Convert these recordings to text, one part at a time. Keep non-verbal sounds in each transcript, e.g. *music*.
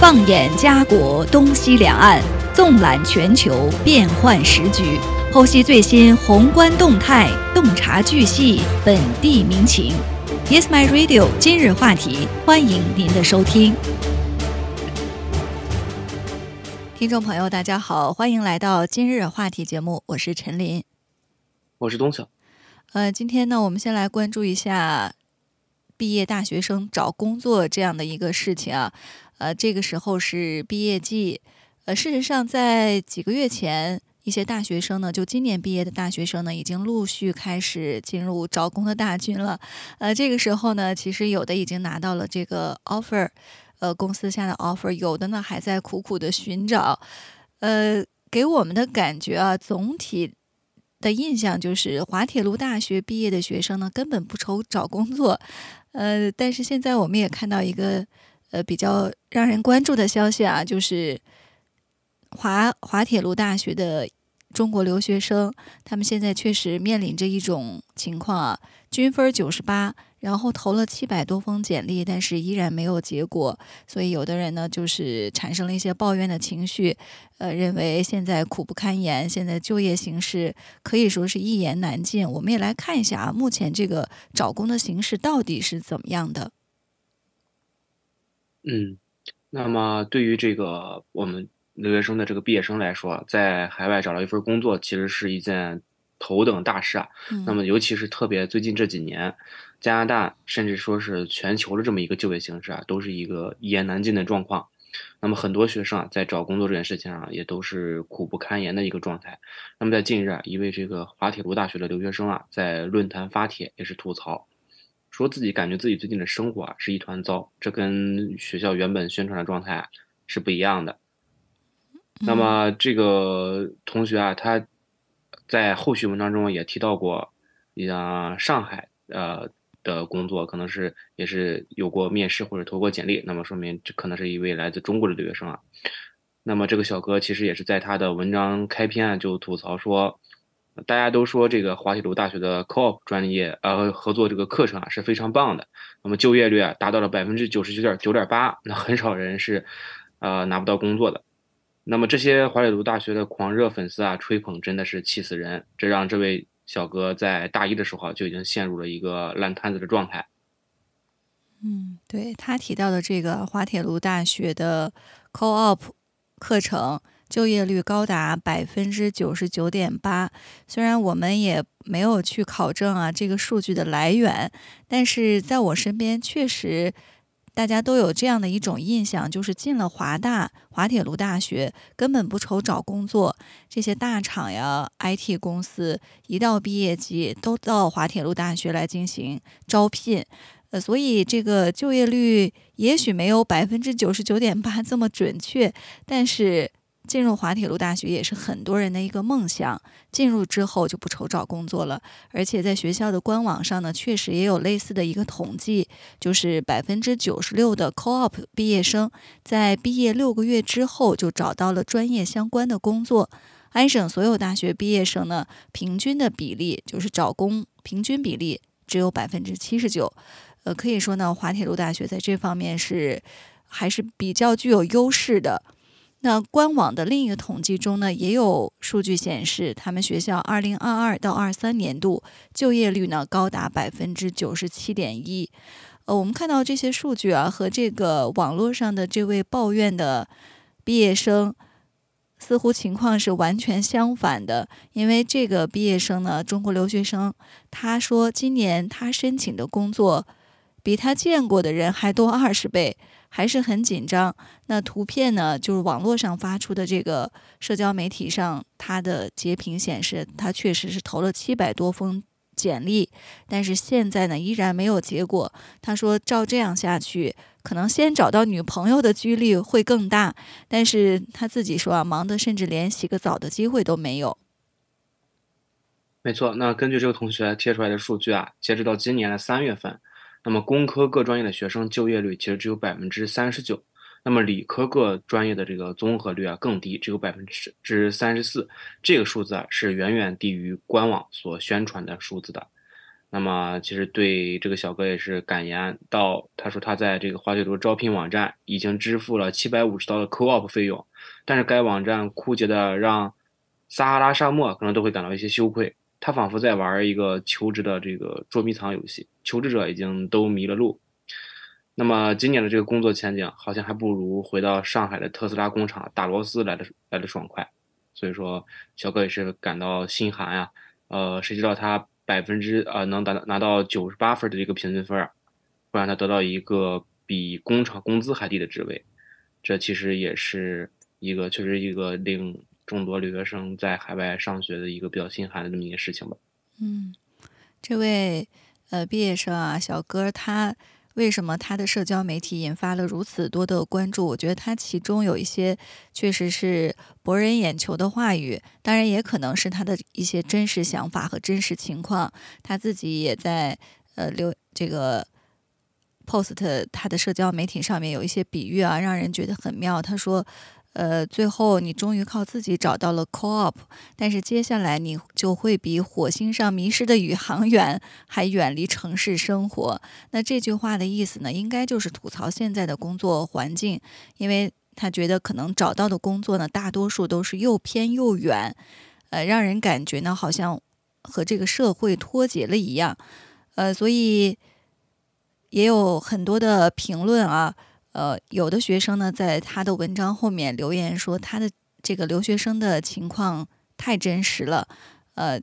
放眼家国东西两岸，纵览全球变幻时局，剖析最新宏观动态，洞察巨细本地民情。Yes, my radio。今日话题，欢迎您的收听。听众朋友，大家好，欢迎来到今日话题节目，我是陈林，我是东晓。呃，今天呢，我们先来关注一下毕业大学生找工作这样的一个事情啊。呃，这个时候是毕业季，呃，事实上，在几个月前，一些大学生呢，就今年毕业的大学生呢，已经陆续开始进入招工的大军了。呃，这个时候呢，其实有的已经拿到了这个 offer，呃，公司下的 offer，有的呢还在苦苦的寻找。呃，给我们的感觉啊，总体。的印象就是滑铁卢大学毕业的学生呢，根本不愁找工作。呃，但是现在我们也看到一个呃比较让人关注的消息啊，就是华华铁路大学的中国留学生，他们现在确实面临着一种情况啊，均分九十八。然后投了七百多封简历，但是依然没有结果，所以有的人呢就是产生了一些抱怨的情绪，呃，认为现在苦不堪言，现在就业形势可以说是一言难尽。我们也来看一下啊，目前这个找工的形势到底是怎么样的？嗯，那么对于这个我们留学生的这个毕业生来说，在海外找到一份工作，其实是一件。头等大事啊，那么尤其是特别最近这几年，加拿大甚至说是全球的这么一个就业形势啊，都是一个一言难尽的状况。那么很多学生啊，在找工作这件事情上也都是苦不堪言的一个状态。那么在近日啊，一位这个滑铁卢大学的留学生啊，在论坛发帖也是吐槽，说自己感觉自己最近的生活啊是一团糟，这跟学校原本宣传的状态是不一样的。那么这个同学啊，他。在后续文章中也提到过，像上海呃的工作，可能是也是有过面试或者投过简历，那么说明这可能是一位来自中国的留学生啊。那么这个小哥其实也是在他的文章开篇就吐槽说，大家都说这个滑铁卢大学的 Co-op 专业呃合作这个课程啊是非常棒的，那么就业率啊达到了百分之九十九点九点八，那很少人是呃拿不到工作的。那么这些滑铁卢大学的狂热粉丝啊，吹捧真的是气死人，这让这位小哥在大一的时候就已经陷入了一个烂摊子的状态。嗯，对他提到的这个滑铁卢大学的 Co-op 课程，就业率高达百分之九十九点八。虽然我们也没有去考证啊这个数据的来源，但是在我身边确实。大家都有这样的一种印象，就是进了华大、滑铁卢大学，根本不愁找工作。这些大厂呀、IT 公司，一到毕业季都到滑铁卢大学来进行招聘。呃，所以这个就业率也许没有百分之九十九点八这么准确，但是。进入滑铁卢大学也是很多人的一个梦想。进入之后就不愁找工作了，而且在学校的官网上呢，确实也有类似的一个统计，就是百分之九十六的 Co-op 毕业生在毕业六个月之后就找到了专业相关的工作。安省所有大学毕业生呢，平均的比例就是找工平均比例只有百分之七十九。呃，可以说呢，滑铁卢大学在这方面是还是比较具有优势的。那官网的另一个统计中呢，也有数据显示，他们学校二零二二到二三年度就业率呢高达百分之九十七点一。呃，我们看到这些数据啊，和这个网络上的这位抱怨的毕业生似乎情况是完全相反的。因为这个毕业生呢，中国留学生，他说今年他申请的工作比他见过的人还多二十倍。还是很紧张。那图片呢？就是网络上发出的这个社交媒体上，他的截屏显示，他确实是投了七百多封简历，但是现在呢，依然没有结果。他说，照这样下去，可能先找到女朋友的几率会更大。但是他自己说啊，忙得甚至连洗个澡的机会都没有。没错，那根据这个同学贴出来的数据啊，截止到今年的三月份。那么工科各专业的学生就业率其实只有百分之三十九，那么理科各专业的这个综合率啊更低，只有百分之之三十四，这个数字啊是远远低于官网所宣传的数字的。那么其实对这个小哥也是感言到，他说他在这个滑铁卢招聘网站已经支付了七百五十刀的 co-op 费用，但是该网站枯竭的让撒哈拉沙漠可能都会感到一些羞愧。他仿佛在玩一个求职的这个捉迷藏游戏，求职者已经都迷了路。那么今年的这个工作前景好像还不如回到上海的特斯拉工厂打螺丝来的来的爽快。所以说，小哥也是感到心寒呀。呃，谁知道他百分之呃能达到拿到九十八分的这个平均分儿，会让他得到一个比工厂工资还低的职位，这其实也是一个确实一个令众多留学生在海外上学的一个比较心寒的这么一个事情吧。嗯，这位呃毕业生啊，小哥他。为什么他的社交媒体引发了如此多的关注？我觉得他其中有一些确实是博人眼球的话语，当然也可能是他的一些真实想法和真实情况。他自己也在呃留这个 post 他的社交媒体上面有一些比喻啊，让人觉得很妙。他说。呃，最后你终于靠自己找到了 co-op，但是接下来你就会比火星上迷失的宇航员还远离城市生活。那这句话的意思呢，应该就是吐槽现在的工作环境，因为他觉得可能找到的工作呢，大多数都是又偏又远，呃，让人感觉呢好像和这个社会脱节了一样。呃，所以也有很多的评论啊。呃，有的学生呢，在他的文章后面留言说，他的这个留学生的情况太真实了。呃，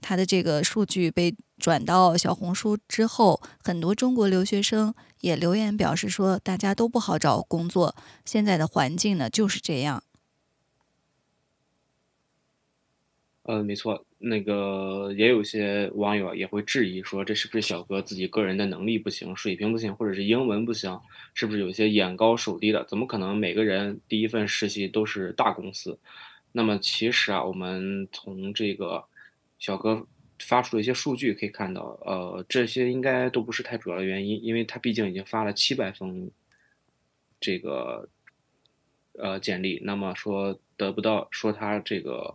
他的这个数据被转到小红书之后，很多中国留学生也留言表示说，大家都不好找工作，现在的环境呢就是这样。呃，没错，那个也有些网友也会质疑说，这是不是小哥自己个人的能力不行、水平不行，或者是英文不行？是不是有些眼高手低的？怎么可能每个人第一份实习都是大公司？那么其实啊，我们从这个小哥发出的一些数据可以看到，呃，这些应该都不是太主要的原因，因为他毕竟已经发了七百封这个呃简历，那么说得不到，说他这个。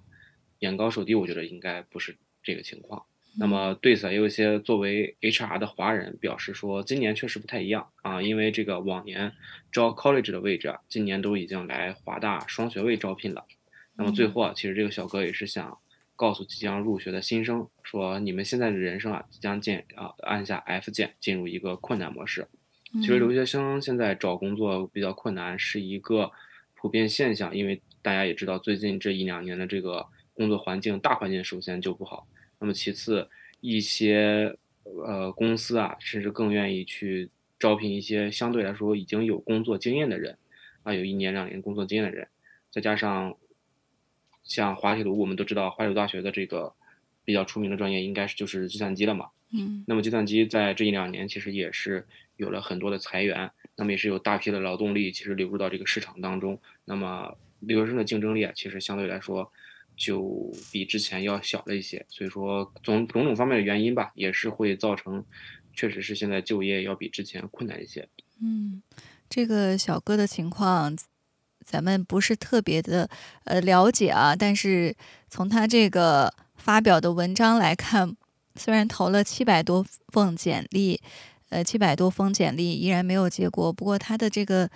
眼高手低，我觉得应该不是这个情况。那么对此，也有一些作为 HR 的华人表示说，今年确实不太一样啊，因为这个往年招 college 的位置啊，今年都已经来华大双学位招聘了。那么最后啊，其实这个小哥也是想告诉即将入学的新生，说你们现在的人生啊，即将进啊按下 F 键进入一个困难模式。其实留学生现在找工作比较困难是一个普遍现象，因为大家也知道最近这一两年的这个。工作环境大环境首先就不好，那么其次一些呃公司啊，甚至更愿意去招聘一些相对来说已经有工作经验的人，啊有一年两年工作经验的人，再加上像滑铁卢，我们都知道滑铁卢大学的这个比较出名的专业应该是就是计算机了嘛，嗯，那么计算机在这一两年其实也是有了很多的裁员，那么也是有大批的劳动力其实流入到这个市场当中，那么留学生的竞争力啊，其实相对来说。就比之前要小了一些，所以说种种种方面的原因吧，也是会造成，确实是现在就业要比之前困难一些。嗯，这个小哥的情况，咱们不是特别的呃了解啊，但是从他这个发表的文章来看，虽然投了七百多封简历，呃七百多封简历依然没有结果，不过他的这个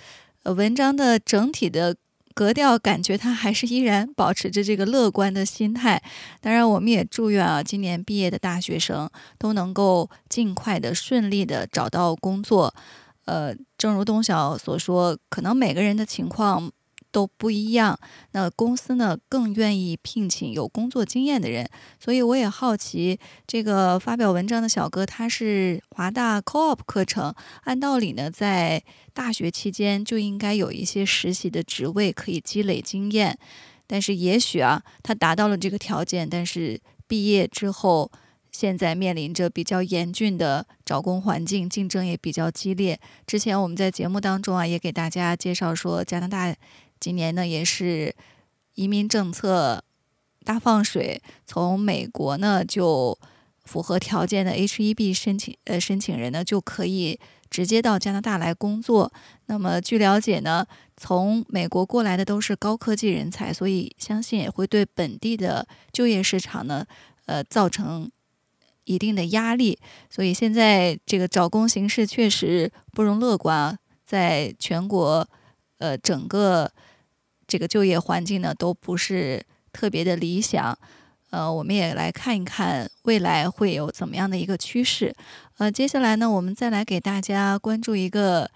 文章的整体的。格调感觉他还是依然保持着这个乐观的心态。当然，我们也祝愿啊，今年毕业的大学生都能够尽快的顺利的找到工作。呃，正如东晓所说，可能每个人的情况。都不一样，那公司呢更愿意聘请有工作经验的人，所以我也好奇，这个发表文章的小哥他是华大 Co-op 课程，按道理呢在大学期间就应该有一些实习的职位可以积累经验，但是也许啊他达到了这个条件，但是毕业之后现在面临着比较严峻的找工环境，竞争也比较激烈。之前我们在节目当中啊也给大家介绍说加拿大。今年呢，也是移民政策大放水，从美国呢就符合条件的 H-1B 申请呃申请人呢就可以直接到加拿大来工作。那么据了解呢，从美国过来的都是高科技人才，所以相信也会对本地的就业市场呢呃造成一定的压力，所以现在这个找工形势确实不容乐观啊，在全国，呃，整个这个就业环境呢都不是特别的理想，呃，我们也来看一看未来会有怎么样的一个趋势，呃，接下来呢，我们再来给大家关注一个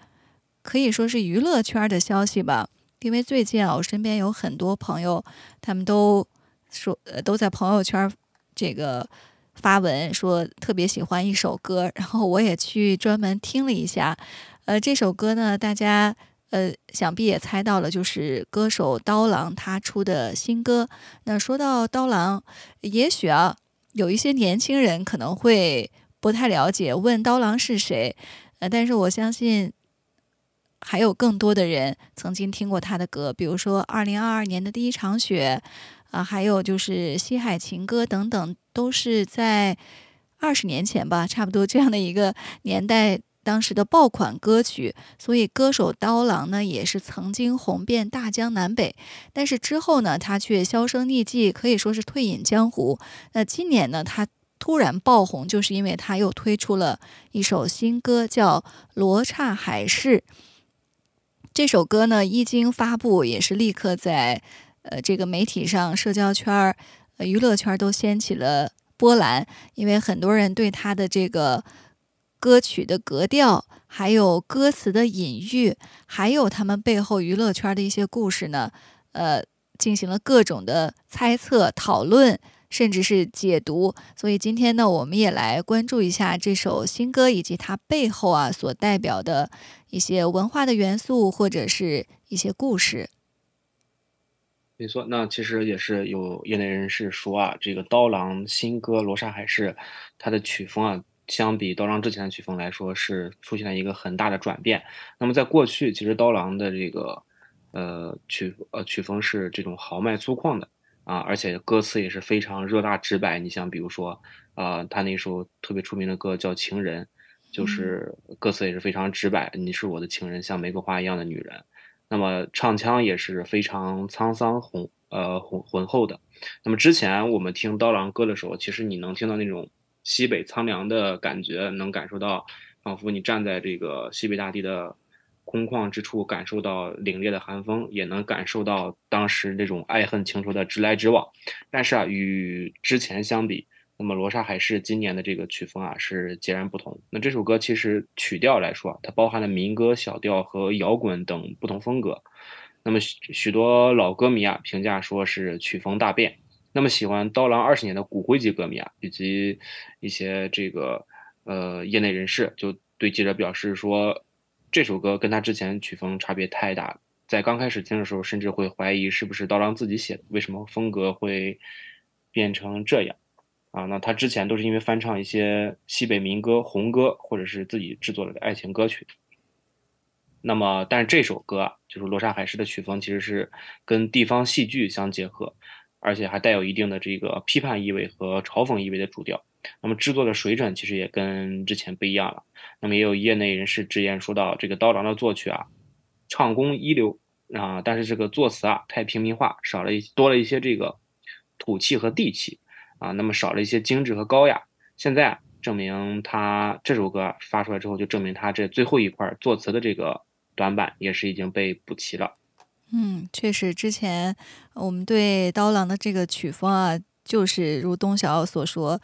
可以说是娱乐圈的消息吧，因为最近啊，我身边有很多朋友，他们都说，呃，都在朋友圈这个。发文说特别喜欢一首歌，然后我也去专门听了一下。呃，这首歌呢，大家呃想必也猜到了，就是歌手刀郎他出的新歌。那说到刀郎，也许啊有一些年轻人可能会不太了解，问刀郎是谁。呃，但是我相信还有更多的人曾经听过他的歌，比如说二零二二年的第一场雪。啊，还有就是《西海情歌》等等，都是在二十年前吧，差不多这样的一个年代，当时的爆款歌曲。所以，歌手刀郎呢，也是曾经红遍大江南北。但是之后呢，他却销声匿迹，可以说是退隐江湖。那今年呢，他突然爆红，就是因为他又推出了一首新歌，叫《罗刹海市》。这首歌呢，一经发布，也是立刻在。呃，这个媒体上、社交圈儿、娱乐圈都掀起了波澜，因为很多人对他的这个歌曲的格调，还有歌词的隐喻，还有他们背后娱乐圈的一些故事呢，呃，进行了各种的猜测、讨论，甚至是解读。所以今天呢，我们也来关注一下这首新歌以及它背后啊所代表的一些文化的元素，或者是一些故事。没错，那其实也是有业内人士说啊，这个刀郎新歌《罗刹海市》，它的曲风啊，相比刀郎之前的曲风来说，是出现了一个很大的转变。那么在过去，其实刀郎的这个呃曲呃曲风是这种豪迈粗犷的啊，而且歌词也是非常热辣直白。你像比如说啊，他那首特别出名的歌叫《情人》，就是歌词也是非常直白，你是我的情人，像玫瑰花一样的女人。那么唱腔也是非常沧桑浑呃浑浑厚的。那么之前我们听刀郎歌的时候，其实你能听到那种西北苍凉的感觉，能感受到仿佛你站在这个西北大地的空旷之处，感受到凛冽的寒风，也能感受到当时那种爱恨情仇的直来直往。但是啊，与之前相比，那么《罗刹海市》今年的这个曲风啊是截然不同。那这首歌其实曲调来说，它包含了民歌、小调和摇滚等不同风格。那么许许多老歌迷啊评价说是曲风大变。那么喜欢刀郎二十年的骨灰级歌迷啊，以及一些这个呃业内人士就对记者表示说，这首歌跟他之前曲风差别太大，在刚开始听的时候，甚至会怀疑是不是刀郎自己写的，为什么风格会变成这样。啊，那他之前都是因为翻唱一些西北民歌、红歌，或者是自己制作的爱情歌曲。那么，但是这首歌啊，就是《罗刹海市》的曲风，其实是跟地方戏剧相结合，而且还带有一定的这个批判意味和嘲讽意味的主调。那么制作的水准其实也跟之前不一样了。那么也有业内人士直言说到，这个刀郎的作曲啊，唱功一流啊，但是这个作词啊太平民化，少了一多了一些这个土气和地气。啊，那么少了一些精致和高雅。现在证明他这首歌发出来之后，就证明他这最后一块作词的这个短板也是已经被补齐了。嗯，确实，之前我们对刀郎的这个曲风啊，就是如东晓所说。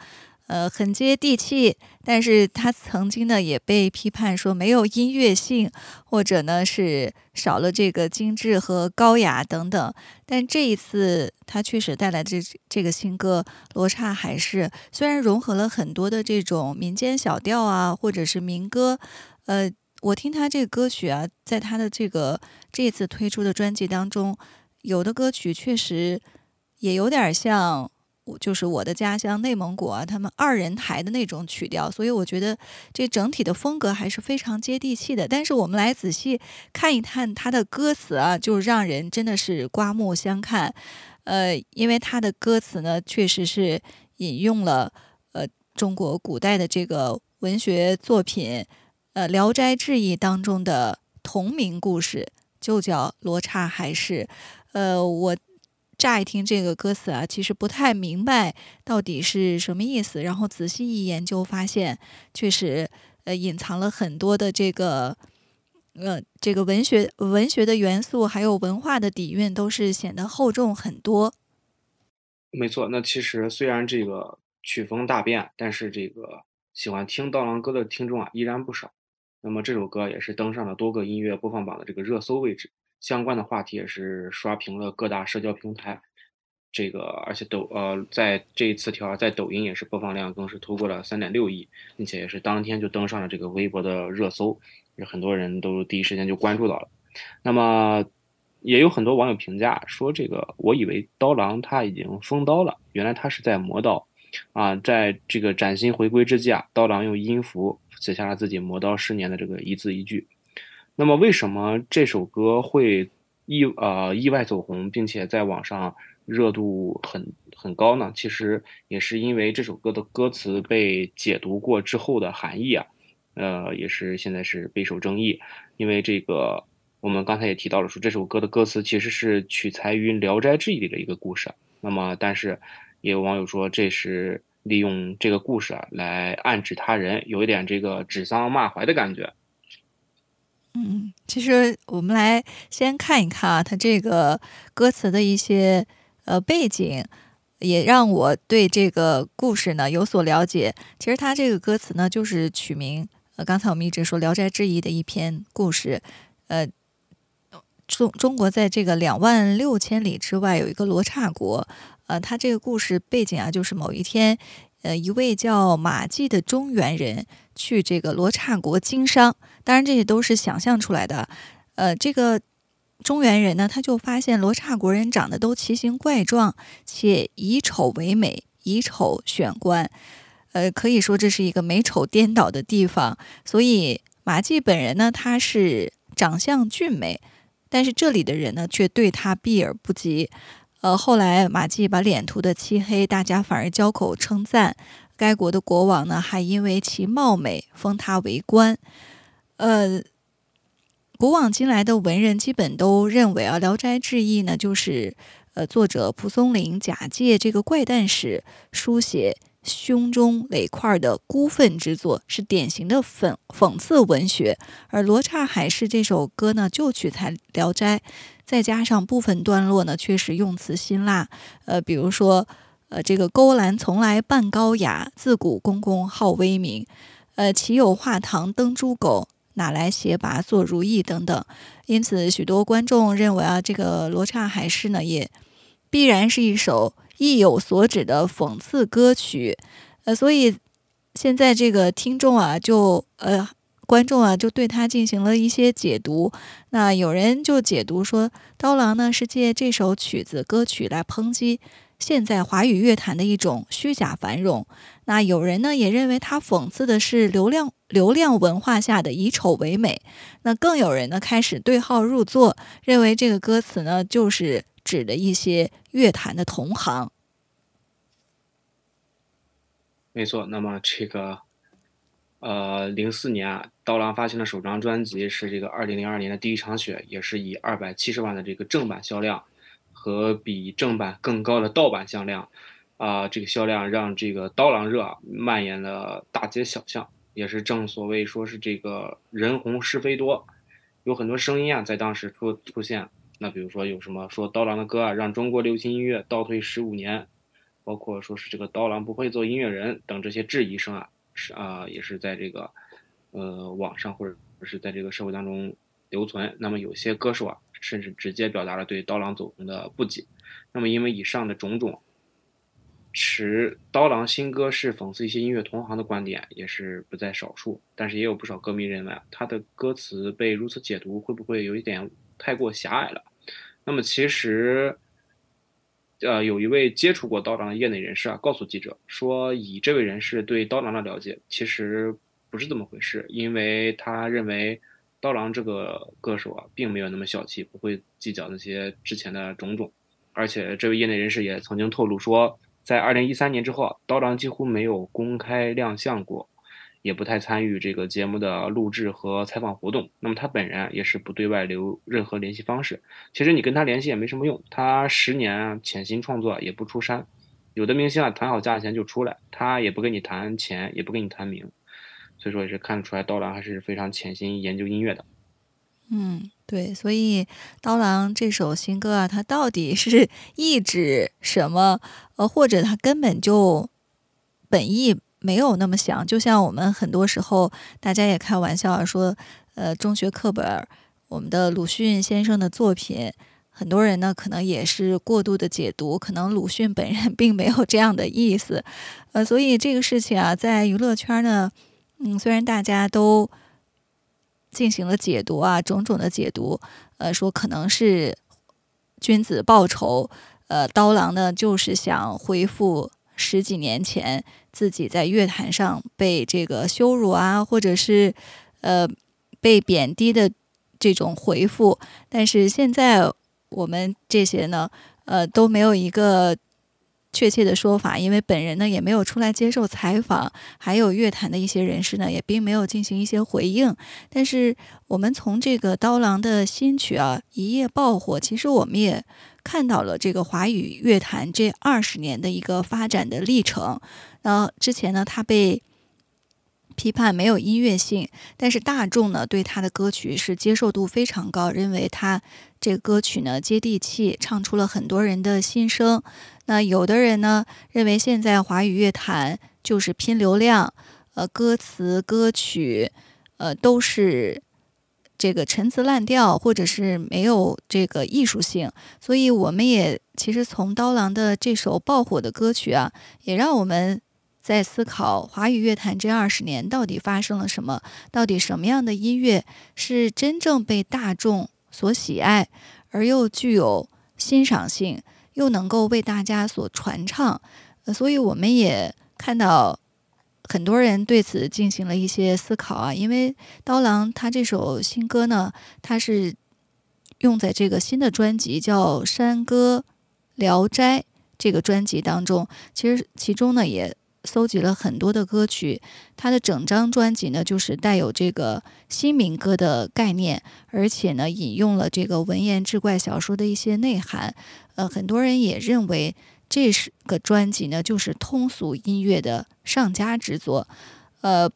呃，很接地气，但是他曾经呢也被批判说没有音乐性，或者呢是少了这个精致和高雅等等。但这一次他确实带来这这个新歌《罗刹海市》，虽然融合了很多的这种民间小调啊，或者是民歌，呃，我听他这个歌曲啊，在他的这个这次推出的专辑当中，有的歌曲确实也有点像我。就是我的家乡内蒙古啊，他们二人台的那种曲调，所以我觉得这整体的风格还是非常接地气的。但是我们来仔细看一看他的歌词啊，就让人真的是刮目相看。呃，因为他的歌词呢，确实是引用了呃中国古代的这个文学作品，《聊斋志异》当中的同名故事，就叫《罗刹海市》。呃，我。乍一听这个歌词啊，其实不太明白到底是什么意思。然后仔细一研究，发现确实呃隐藏了很多的这个呃这个文学文学的元素，还有文化的底蕴，都是显得厚重很多。没错，那其实虽然这个曲风大变，但是这个喜欢听刀郎歌的听众啊依然不少。那么这首歌也是登上了多个音乐播放榜的这个热搜位置，相关的话题也是刷屏了各大社交平台。这个而且抖呃在这一次条在抖音也是播放量更是突破了三点六亿，并且也是当天就登上了这个微博的热搜，有很多人都第一时间就关注到了。那么也有很多网友评价说，这个我以为刀郎他已经封刀了，原来他是在磨刀。啊，在这个崭新回归之际啊，刀郎用音符写下了自己磨刀十年的这个一字一句。那么，为什么这首歌会意呃意外走红，并且在网上热度很很高呢？其实也是因为这首歌的歌词被解读过之后的含义啊，呃，也是现在是备受争议。因为这个我们刚才也提到了，说这首歌的歌词其实是取材于《聊斋志异》里的一个故事。那么，但是。也有网友说，这是利用这个故事啊来暗指他人，有一点这个指桑骂槐的感觉。嗯，其实我们来先看一看啊，他这个歌词的一些呃背景，也让我对这个故事呢有所了解。其实他这个歌词呢，就是取名呃，刚才我们一直说《聊斋志异》的一篇故事。呃，中中国在这个两万六千里之外有一个罗刹国。呃，他这个故事背景啊，就是某一天，呃，一位叫马季的中原人去这个罗刹国经商，当然这些都是想象出来的。呃，这个中原人呢，他就发现罗刹国人长得都奇形怪状，且以丑为美，以丑选官，呃，可以说这是一个美丑颠倒的地方。所以马季本人呢，他是长相俊美，但是这里的人呢，却对他避而不及。呃，后来马季把脸涂得漆黑，大家反而交口称赞。该国的国王呢，还因为其貌美，封他为官。呃，古往今来的文人基本都认为啊，《聊斋志异》呢，就是呃作者蒲松龄假借这个怪诞史书写。胸中垒块的孤愤之作，是典型的讽讽刺文学。而《罗刹海市》这首歌呢，就取材《聊斋》，再加上部分段落呢，确实用词辛辣。呃，比如说，呃，这个勾栏从来扮高雅，自古公公好威名。呃，岂有画堂登猪狗，哪来鞋拔做如意等等。因此，许多观众认为啊，这个《罗刹海市》呢，也必然是一首。意有所指的讽刺歌曲，呃，所以现在这个听众啊，就呃观众啊，就对他进行了一些解读。那有人就解读说，刀郎呢是借这首曲子歌曲来抨击现在华语乐坛的一种虚假繁荣。那有人呢也认为他讽刺的是流量流量文化下的以丑为美。那更有人呢开始对号入座，认为这个歌词呢就是。指的一些乐坛的同行，没错。那么这个，呃，零四年，刀郎发行的首张专辑是这个二零零二年的第一场雪，也是以二百七十万的这个正版销量和比正版更高的盗版销量，啊，这个销量让这个刀郎热蔓延了大街小巷，也是正所谓说是这个人红是非多，有很多声音啊在当时出出现。那比如说有什么说刀郎的歌啊，让中国流行音乐倒退十五年，包括说是这个刀郎不会做音乐人等这些质疑声啊，是啊，也是在这个呃网上或者是在这个社会当中留存。那么有些歌手啊，甚至直接表达了对刀郎走红的不解。那么因为以上的种种，持刀郎新歌是讽刺一些音乐同行的观点也是不在少数。但是也有不少歌迷认为啊，他的歌词被如此解读，会不会有一点太过狭隘了？那么其实，呃，有一位接触过刀郎的业内人士啊，告诉记者说，以这位人士对刀郎的了解，其实不是这么回事，因为他认为刀郎这个歌手啊，并没有那么小气，不会计较那些之前的种种。而且这位业内人士也曾经透露说，在二零一三年之后，刀郎几乎没有公开亮相过，也不太参与这个节目的录制和采访活动。那么他本人也是不对外留任何联系方式。其实你跟他联系也没什么用，他十年潜心创作也不出山。有的明星啊，谈好价钱就出来，他也不跟你谈钱，也不跟你谈名。所以说也是看得出来，刀郎还是非常潜心研究音乐的。嗯，对，所以刀郎这首新歌啊，他到底是 *laughs* 意指什么？呃，或者他根本就本意没有那么想？就像我们很多时候，大家也开玩笑说，呃，中学课本我们的鲁迅先生的作品，很多人呢可能也是过度的解读，可能鲁迅本人并没有这样的意思。*laughs* 呃，所以这个事情啊，在娱乐圈呢，嗯，虽然大家都。进行了解读啊，种种的解读，呃，说可能是君子报仇，呃，刀郎呢就是想恢复十几年前自己在乐坛上被这个羞辱啊，或者是呃被贬低的这种回复，但是现在我们这些呢，呃，都没有一个。确切的说法，因为本人呢也没有出来接受采访，还有乐坛的一些人士呢也并没有进行一些回应。但是我们从这个刀郎的新曲啊一夜爆火，其实我们也看到了这个华语乐坛这二十年的一个发展的历程。那之前呢，他被。批判没有音乐性，但是大众呢对他的歌曲是接受度非常高，认为他这个歌曲呢接地气，唱出了很多人的心声。那有的人呢认为现在华语乐坛就是拼流量，呃，歌词歌曲呃都是这个陈词滥调，或者是没有这个艺术性。所以我们也其实从刀郎的这首爆火的歌曲啊，也让我们。在思考华语乐坛这二十年到底发生了什么？到底什么样的音乐是真正被大众所喜爱，而又具有欣赏性，又能够为大家所传唱？呃，所以我们也看到很多人对此进行了一些思考啊。因为刀郎他这首新歌呢，他是用在这个新的专辑叫《山歌聊斋》这个专辑当中，其实其中呢也。搜集了很多的歌曲，他的整张专辑呢，就是带有这个新民歌的概念，而且呢，引用了这个文言志怪小说的一些内涵。呃，很多人也认为这是个专辑呢，就是通俗音乐的上佳之作。呃，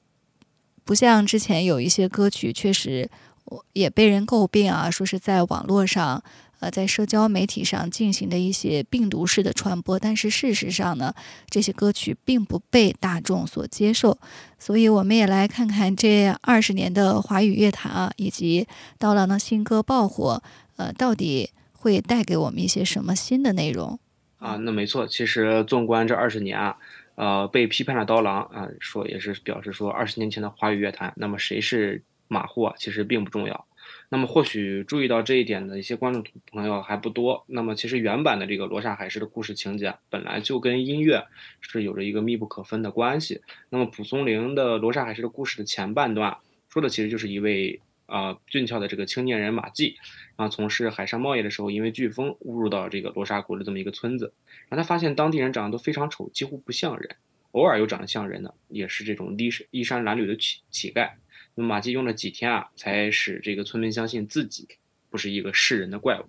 不像之前有一些歌曲，确实我也被人诟病啊，说是在网络上。呃，在社交媒体上进行的一些病毒式的传播，但是事实上呢，这些歌曲并不被大众所接受。所以，我们也来看看这二十年的华语乐坛啊，以及刀郎的新歌爆火，呃，到底会带给我们一些什么新的内容啊？那没错，其实纵观这二十年啊，呃，被批判的刀郎啊，说也是表示说，二十年前的华语乐坛，那么谁是马虎啊？其实并不重要。那么或许注意到这一点的一些观众朋友还不多。那么其实原版的这个《罗刹海市》的故事情节本来就跟音乐是有着一个密不可分的关系。那么蒲松龄的《罗刹海市》的故事的前半段说的其实就是一位啊俊俏的这个青年人马季，啊从事海上贸易的时候，因为飓风误入到这个罗刹国的这么一个村子，然后他发现当地人长得都非常丑，几乎不像人，偶尔又长得像人的，也是这种衣衣衫褴褛的乞乞丐。那么马季用了几天啊，才使这个村民相信自己不是一个世人的怪物。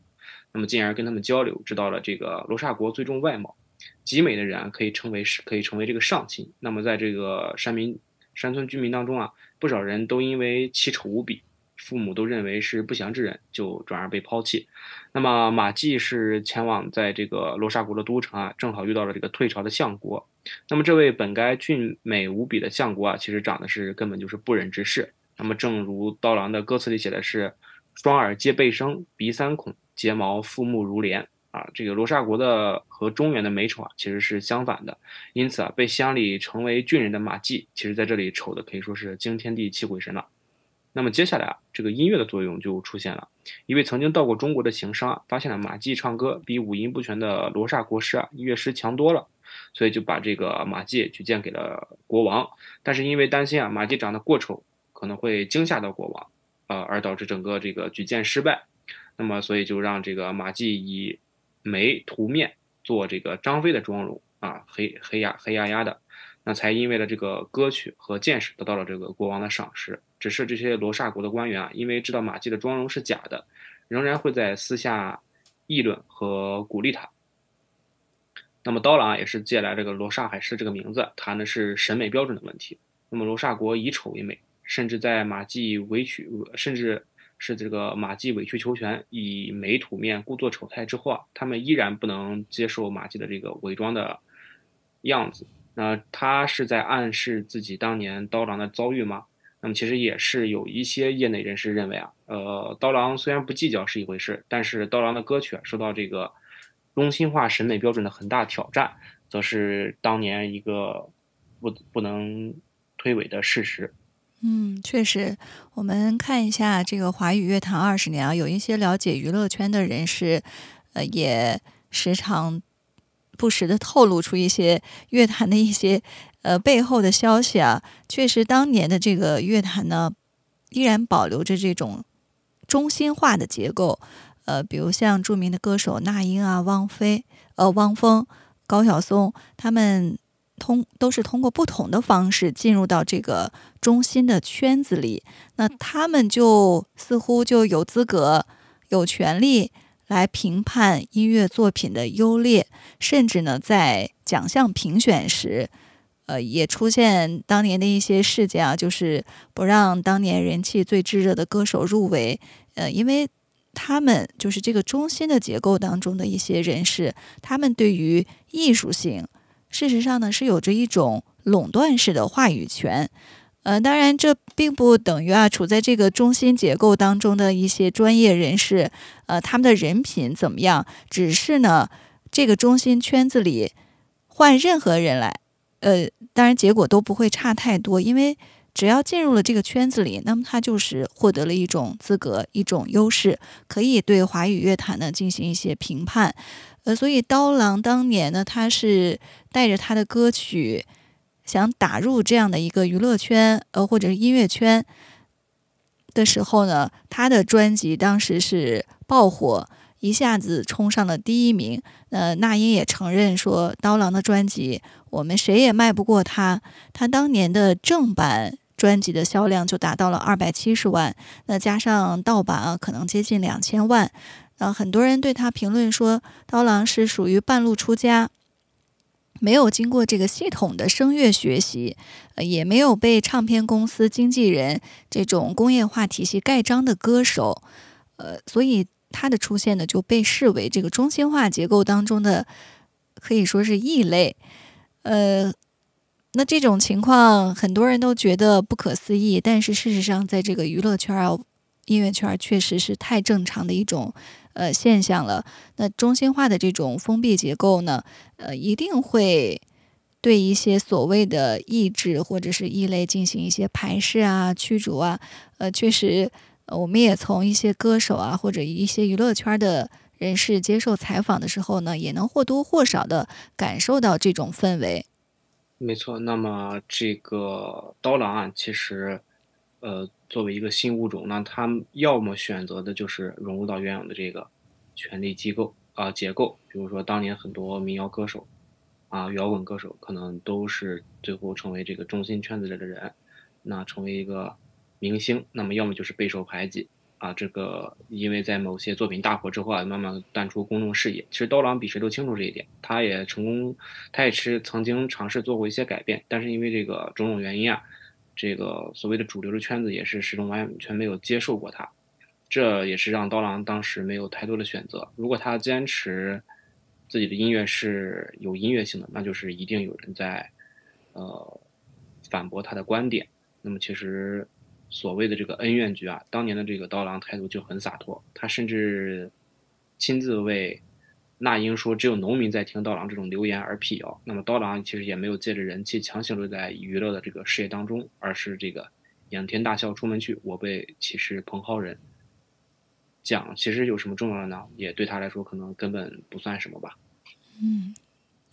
那么进而跟他们交流，知道了这个罗刹国最终外貌，极美的人啊可以称为是可以成为这个上卿。那么在这个山民山村居民当中啊，不少人都因为奇丑无比，父母都认为是不祥之人，就转而被抛弃。那么马季是前往在这个罗刹国的都城啊，正好遇到了这个退朝的相国。那么这位本该俊美无比的相国啊，其实长得是根本就是不忍直视。那么正如刀郎的歌词里写的是，双耳皆背生，鼻三孔，睫毛复目如莲啊。这个罗刹国的和中原的美丑啊，其实是相反的。因此啊，被乡里称为俊人的马季，其实在这里丑的可以说是惊天地泣鬼神了。那么接下来啊，这个音乐的作用就出现了。一位曾经到过中国的行商啊，发现了马季唱歌比五音不全的罗刹国师啊音乐师强多了。所以就把这个马季举荐给了国王，但是因为担心啊马季长得过丑，可能会惊吓到国王，呃，而导致整个这个举荐失败。那么所以就让这个马季以眉涂面做这个张飞的妆容啊，黑黑压黑压压的。那才因为了这个歌曲和见识得到了这个国王的赏识。只是这些罗刹国的官员啊，因为知道马季的妆容是假的，仍然会在私下议论和鼓励他。那么刀郎，也是借来这个罗刹海市这个名字，谈的是审美标准的问题。那么罗刹国以丑为美，甚至在马季委曲，甚至是这个马季委曲求全，以美土面故作丑态之后啊，他们依然不能接受马季的这个伪装的样子。那他是在暗示自己当年刀郎的遭遇吗？那么其实也是有一些业内人士认为啊，呃，刀郎虽然不计较是一回事，但是刀郎的歌曲受到这个中心化审美标准的很大挑战，则是当年一个不不能推诿的事实。嗯，确实，我们看一下这个华语乐坛二十年啊，有一些了解娱乐圈的人士，呃，也时常。不时的透露出一些乐坛的一些呃背后的消息啊，确实当年的这个乐坛呢，依然保留着这种中心化的结构，呃，比如像著名的歌手那英啊、汪菲、呃汪峰、高晓松，他们通都是通过不同的方式进入到这个中心的圈子里，那他们就似乎就有资格、有权利。来评判音乐作品的优劣，甚至呢，在奖项评选时，呃，也出现当年的一些事件啊，就是不让当年人气最炙热的歌手入围，呃，因为他们就是这个中心的结构当中的一些人士，他们对于艺术性，事实上呢，是有着一种垄断式的话语权。呃，当然，这并不等于啊，处在这个中心结构当中的一些专业人士，呃，他们的人品怎么样？只是呢，这个中心圈子里换任何人来，呃，当然结果都不会差太多，因为只要进入了这个圈子里，那么他就是获得了一种资格、一种优势，可以对华语乐坛呢进行一些评判。呃，所以刀郎当年呢，他是带着他的歌曲。想打入这样的一个娱乐圈，呃，或者是音乐圈的时候呢，他的专辑当时是爆火，一下子冲上了第一名。呃，那英也承认说，刀郎的专辑我们谁也卖不过他。他当年的正版专辑的销量就达到了二百七十万，那加上盗版啊，可能接近两千万。呃，很多人对他评论说，刀郎是属于半路出家。没有经过这个系统的声乐学习，呃，也没有被唱片公司经纪人这种工业化体系盖章的歌手，呃，所以他的出现呢就被视为这个中心化结构当中的可以说是异类，呃，那这种情况很多人都觉得不可思议，但是事实上在这个娱乐圈啊、音乐圈确实是太正常的一种。呃，现象了。那中心化的这种封闭结构呢，呃，一定会对一些所谓的异质或者是异类进行一些排斥啊、驱逐啊。呃，确实，我们也从一些歌手啊或者一些娱乐圈的人士接受采访的时候呢，也能或多或少的感受到这种氛围。没错。那么这个刀郎啊，其实，呃。作为一个新物种，那他要么选择的就是融入到原有的这个权力机构啊结构，比如说当年很多民谣歌手啊、摇滚歌手，可能都是最后成为这个中心圈子里的人，那成为一个明星，那么要么就是备受排挤啊，这个因为在某些作品大火之后啊，慢慢淡出公众视野。其实刀郎比谁都清楚这一点，他也成功，他也是曾经尝试做过一些改变，但是因为这个种种原因啊。这个所谓的主流的圈子也是始终完全没有接受过他，这也是让刀郎当时没有太多的选择。如果他坚持自己的音乐是有音乐性的，那就是一定有人在呃反驳他的观点。那么其实所谓的这个恩怨局啊，当年的这个刀郎态度就很洒脱，他甚至亲自为。那英说：“只有农民在听刀郎这种流言而辟谣。那么刀郎其实也没有借着人气强行留在娱乐的这个事业当中，而是这个仰天大笑出门去。我辈岂是蓬蒿人？讲其实有什么重要的呢？也对他来说可能根本不算什么吧。嗯，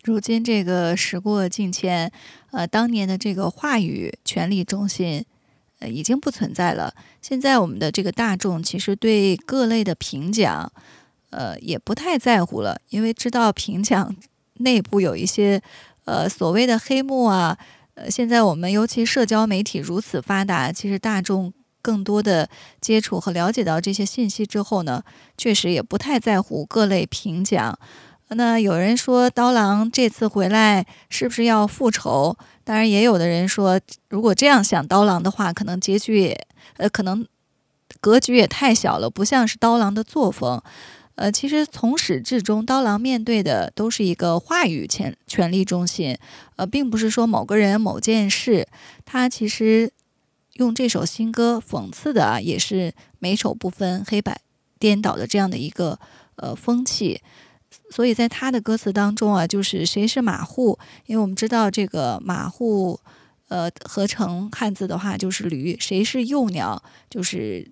如今这个时过境迁，呃，当年的这个话语权力中心，呃，已经不存在了。现在我们的这个大众其实对各类的评奖。”呃，也不太在乎了，因为知道评奖内部有一些呃所谓的黑幕啊，呃，现在我们尤其社交媒体如此发达，其实大众更多的接触和了解到这些信息之后呢，确实也不太在乎各类评奖。那有人说刀郎这次回来是不是要复仇？当然，也有的人说，如果这样想刀郎的话，可能结局也呃，可能格局也太小了，不像是刀郎的作风。呃，其实从始至终，刀郎面对的都是一个话语权权力中心，呃，并不是说某个人某件事。他其实用这首新歌讽刺的，也是美丑不分、黑白颠倒的这样的一个呃风气。所以在他的歌词当中啊，就是谁是马户？因为我们知道这个马户，呃，合成汉字的话就是驴；谁是幼鸟？就是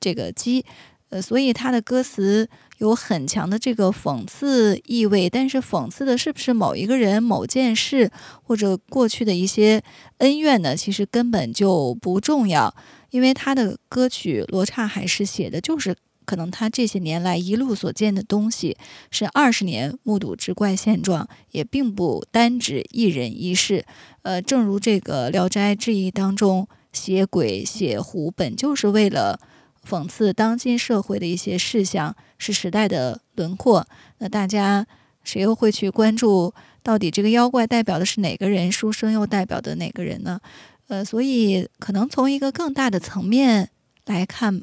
这个鸡。呃，所以他的歌词有很强的这个讽刺意味。但是讽刺的是不是某一个人、某件事，或者过去的一些恩怨呢？其实根本就不重要，因为他的歌曲罗刹海市写的就是。可能他这些年来一路所见的东西，是二十年目睹之怪现状，也并不单指一人一事。呃，正如这个《聊斋志异》当中写鬼写狐，本就是为了讽刺当今社会的一些事项，是时代的轮廓。那大家谁又会去关注到底这个妖怪代表的是哪个人，书生又代表的哪个人呢？呃，所以可能从一个更大的层面来看。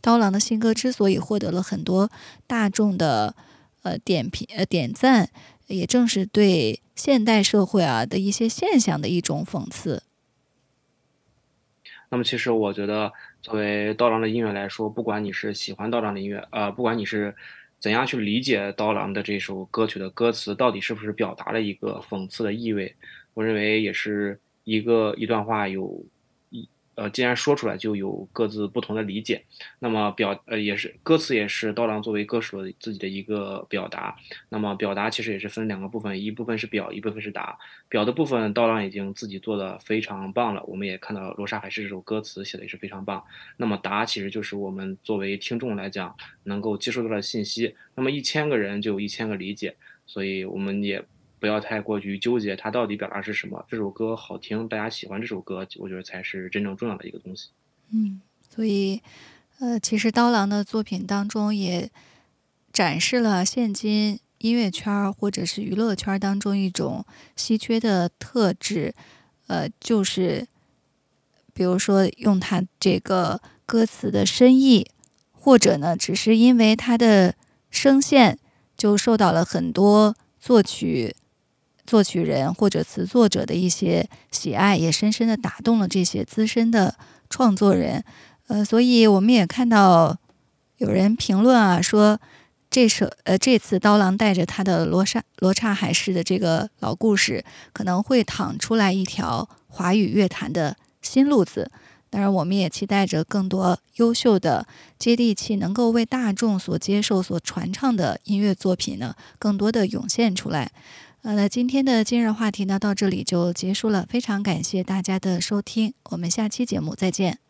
刀郎的新歌之所以获得了很多大众的呃点评呃点赞，也正是对现代社会啊的一些现象的一种讽刺。那么，其实我觉得，作为刀郎的音乐来说，不管你是喜欢刀郎的音乐，呃，不管你是怎样去理解刀郎的这首歌曲的歌词，到底是不是表达了一个讽刺的意味，我认为也是一个一段话有。呃，既然说出来，就有各自不同的理解。那么表呃也是歌词也是刀郎作为歌手自己的一个表达。那么表达其实也是分两个部分，一部分是表，一部分是达。表的部分，刀郎已经自己做的非常棒了。我们也看到《罗刹海市》这首歌词写的也是非常棒。那么达其实就是我们作为听众来讲能够接收到的信息。那么一千个人就有一千个理解，所以我们也。不要太过于纠结它到底表达是什么。这首歌好听，大家喜欢这首歌，我觉得才是真正重要的一个东西。嗯，所以，呃，其实刀郎的作品当中也展示了现今音乐圈或者是娱乐圈当中一种稀缺的特质，呃，就是比如说用他这个歌词的深意，或者呢，只是因为他的声线就受到了很多作曲。作曲人或者词作者的一些喜爱，也深深的打动了这些资深的创作人。呃，所以我们也看到有人评论啊，说这首呃这次刀郎带着他的罗刹罗刹海市的这个老故事，可能会淌出来一条华语乐坛的新路子。当然，我们也期待着更多优秀的、接地气、能够为大众所接受、所传唱的音乐作品呢，更多的涌现出来。呃，那今天的今日话题呢，到这里就结束了。非常感谢大家的收听，我们下期节目再见。